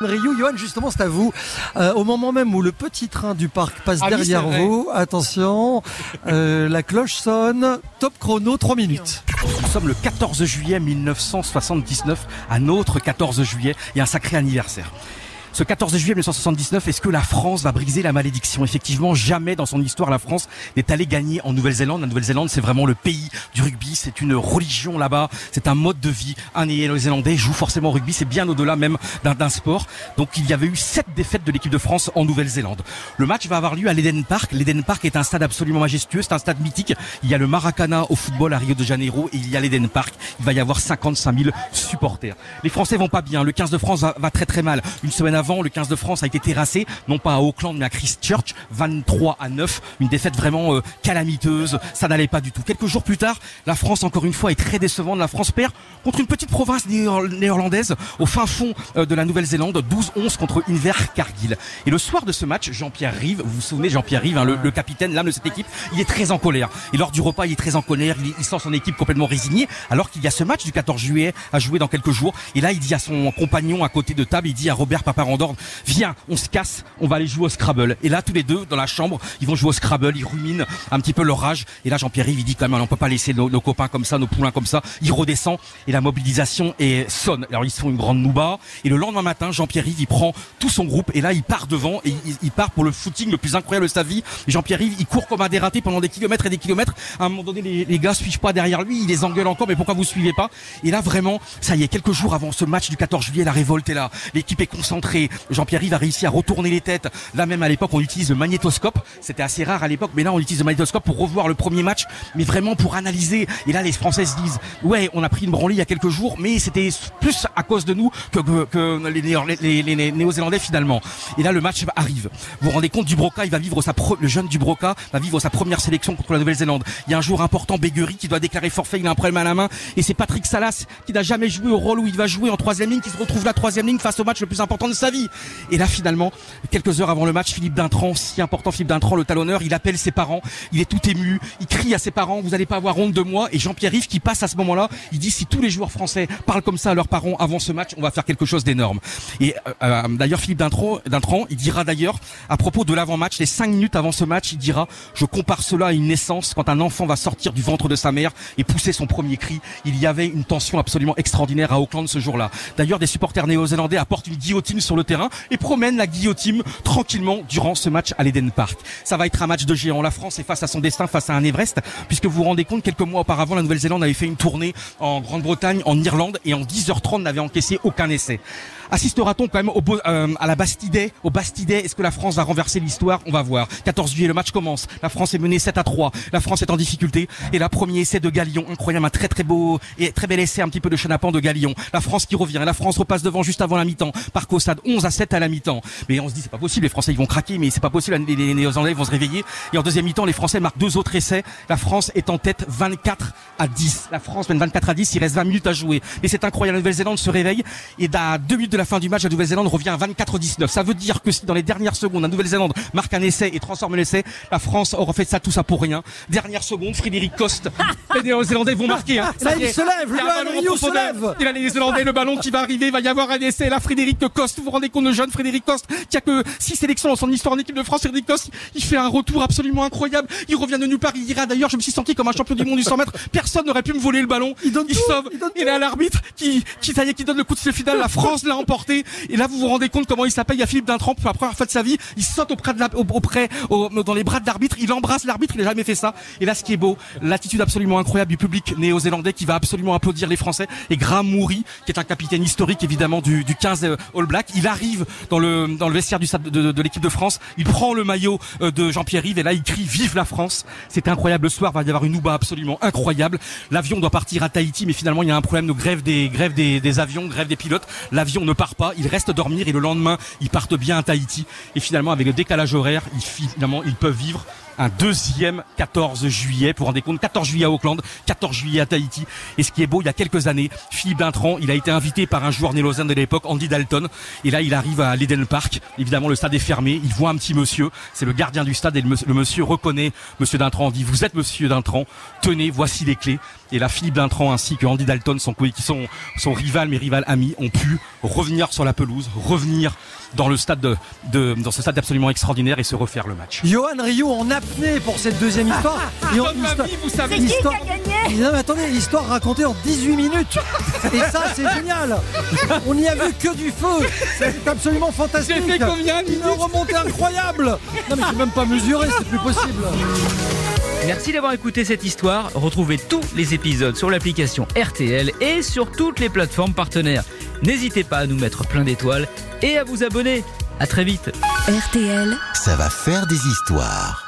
Ryu, Johan, justement, c'est à vous. Euh, au moment même où le petit train du parc passe Ah oui, derrière vous, attention, euh, la cloche sonne, top chrono, 3 minutes. Nous sommes le 14 juillet 1979, un autre 14 juillet et un sacré anniversaire. Ce 14 juillet 1979, est-ce que la France va briser la malédiction? Effectivement, jamais dans son histoire la France n'est allée gagner en Nouvelle-Zélande. La Nouvelle-Zélande, c'est vraiment le pays du rugby, c'est une religion là-bas, c'est un mode de vie. Un Néo-Zélandais joue forcément au rugby, c'est bien au-delà même d'un sport. Donc il y avait eu sept défaites de l'équipe de France en Nouvelle-Zélande. Le match va avoir lieu à l'Eden Park. L'Eden Park est un stade absolument majestueux, c'est un stade mythique. Il y a le Maracana au football à Rio de Janeiro et il y a l'Eden Park. Il va y avoir 55 000 supporters. Les Français vont pas bien. Le 15 de France va, va très très mal. Une semaine avant, le 15 de France a été terrassé, non pas à Auckland mais à Christchurch, 23 à 9. Une défaite vraiment euh, calamiteuse. Ça n'allait pas du tout. Quelques jours plus tard, la France encore une fois est très décevante. La France perd contre une petite province néerlandaise au fin fond euh, de la Nouvelle-Zélande, 12-11 contre Invercargill. Et le soir de ce match, Jean-Pierre Rive, vous vous souvenez Jean-Pierre Rive, hein, le, capitaine, l'âme de cette équipe, il est très en colère. Et lors du repas, il est très en colère. Il, sent son équipe complètement résignée, alors qu'il y a ce match du 14 juillet à jouer dans quelques jours. Et là, il dit à son compagnon à côté de table, il dit à Robert Paparandorn, viens, on se casse, on va aller jouer au Scrabble. Et là, tous les deux, dans la chambre, ils vont jouer au Scrabble, ils ruminent un petit peu leur rage. Et là, Jean-Pierre Rive, il dit quand même, on peut pas laisser nos, copains comme ça, nos poulains comme ça. Il redescend et la mobilisation sonne. Alors, ils font une grande nouba. Et le lendemain matin, Jean-Pierre Rive, il prend tout son groupe et là, il part devant et il, part pour le footing le plus incroyable de sa vie. Jean-Pierre Rive, il court comme un dératé pendant des kilomètres et des kilomètres. À un moment donné, les, les gars suivent pas derrière lui. Il les engueule encore, mais pourquoi vous suivez pas? Et là, vraiment, ça y est, quelques jours avant ce match du 14 juillet, la révolte est là. L'équipe est concentrée. Jean-Pierre Rive a réussi à retourner les têtes. Là, même à l'époque, on utilise le magnétoscope. C'était assez rare à l'époque, mais là, on utilise le magnétoscope pour revoir le premier match, mais vraiment pour analyser. Et là, les Français se disent, ouais, on a pris une branlée il y a quelques jours, mais c'était plus à cause de nous que, que, les Néo-Zélandais finalement. Et là, le match arrive. Vous vous rendez compte, Dubroca, il va vivre sa pre- le jeune Dubroca va vivre sa première sélection contre la Nouvelle-Zélande. Il y a un jour important, Béguerie, qui doit déclarer forfait. Il a un problème à la main, et c'est Patrick Salas qui n'a jamais joué au rôle où il va jouer en troisième ligne, qui se retrouve la troisième ligne face au match le plus important de sa Et là, finalement, quelques heures avant le match, Philippe Dintran, si important Philippe Dintran, le talonneur, il appelle ses parents, il est tout ému, il crie à ses parents, vous n'allez pas avoir honte de moi. Et Jean-Pierre Rive qui passe à ce moment-là, il dit si tous les joueurs français parlent comme ça à leurs parents avant ce match, on va faire quelque chose d'énorme. Et euh, euh, d'ailleurs, Philippe Dintran, Dintran, il dira d'ailleurs à propos de l'avant-match, les cinq minutes avant ce match, il dira je compare cela à une naissance quand un enfant va sortir du ventre de sa mère et pousser son premier cri. Il y avait une tension absolument extraordinaire à Auckland ce jour-là. D'ailleurs, des supporters néo-zélandais apportent une guillotine sur terrain et promènent la guillotine tranquillement durant ce match à l'Eden Park. Ça va être un match de géant. La France est face à son destin, face à un Everest, puisque vous vous rendez compte, quelques mois auparavant, la Nouvelle-Zélande avait fait une tournée en Grande-Bretagne, en Irlande, et en 10h30 n'avait encaissé aucun essai. Assistera-t-on quand même au, euh, à la Bastidais, au Est-ce que la France va renverser l'histoire? On va voir. 14 juillet, le match commence. La France est menée 7 à 3. La France est en difficulté. Et là, premier essai de Galion, incroyable, un très très beau et très bel essai, un petit peu de chenapan de Galion. La France qui revient. La France repasse devant juste avant la mi-temps. Par Caussade, 11 à 7 à la mi-temps. Mais on se dit, c'est pas possible. Les Français, ils vont craquer, mais c'est pas possible. Les, les Néo-Zélandais vont se réveiller. Et en deuxième mi-temps, les Français marquent deux autres essais. La France est en tête 24 à 10. La France mène 24 à 10. Il reste 20 minutes à jouer. Et c'est incroyable. La Nouvelle-Zélande se réveille. Et à deux minutes la fin du match, la Nouvelle-Zélande revient à 24-19. Ça veut dire que si dans les dernières secondes, la Nouvelle-Zélande marque un essai et transforme l'essai, la France aura fait ça tout ça pour rien. Dernière seconde, Frédéric Coste. Les Néo-Zélandais vont marquer. Hein. Là, y il se lève, Il a un ballon se lève. Il y a les Néo-Zélandais, le ballon qui va arriver, il va y avoir un essai. Là, Frédéric Coste, vous vous rendez compte, le jeune Frédéric Coste, qui a que six sélections dans son histoire en équipe de France. Frédéric Coste, il fait un retour absolument incroyable. Il revient de nulle part, il dira d'ailleurs, je me suis senti comme un champion du monde du 100 mètres. Personne n'aurait pu me voler le ballon. Il donne tout, sauve. il donne Et là, l'arbitre qui, qui, ça y est, qui donne le coup de sifflet final. La France l'a Et là, vous vous rendez compte comment il s'appelle. Il y a Philippe Dintran pour la première fois de sa vie. Il saute auprès de la, au- auprès, au- dans les bras de l'arbitre. Il embrasse l'arbitre. Il n'a jamais fait ça. Et là, ce qui est beau, l'attitude absolument incroyable du public néo-zélandais qui va absolument applaudir les Français. Et Graham Moury, qui est un capitaine historique évidemment du, du 15 euh, All Black, il arrive dans le, dans le vestiaire du de, de- de l'équipe de France. Il prend le maillot euh, de Jean-Pierre Rive et là, il crie Vive la France. C'est incroyable. Le soir, va y avoir une ouba absolument incroyable. L'avion doit partir à Tahiti, mais finalement, il y a un problème de grève des, grève des, des avions, grève des pilotes. L'avion ne part pas. Il reste dormir et le lendemain, ils partent bien à Tahiti. Et finalement, avec le décalage horaire, ils, finalement, ils peuvent vivre un deuxième 14 juillet pour rendre compte 14 juillet à Auckland, 14 juillet à Tahiti. Et ce qui est beau, il y a quelques années, Philippe Dintran, il a été invité par un joueur néo de l'époque, Andy Dalton. Et là, il arrive à l'Eden Park. Évidemment, le stade est fermé. Il voit un petit monsieur. C'est le gardien du stade et le, monsieur reconnaît Monsieur Dintran. dit, vous êtes Monsieur Dintran. Tenez, voici les clés. Et là, Philippe Dintran ainsi que Andy Dalton, son, qui sont son rival, mais rival ami, ont pu revenir sur la pelouse, revenir dans le stade de, de, dans ce stade absolument extraordinaire et se refaire le match. Johan Rio en apnée pour cette deuxième histoire. et en, histoire, vous savez l'histoire. Non mais attendez, l'histoire racontée en 18 minutes. Et ça c'est génial. On n'y a vu que du feu. C'est absolument fantastique. J'ai fait combien Une remontée incroyable. Non mais je même pas mesuré, c'est plus possible. Merci d'avoir écouté cette histoire. Retrouvez tous les épisodes sur l'application RTL et sur toutes les plateformes partenaires. N'hésitez pas à nous mettre plein d'étoiles et à vous abonner. À très vite. RTL, ça va faire des histoires.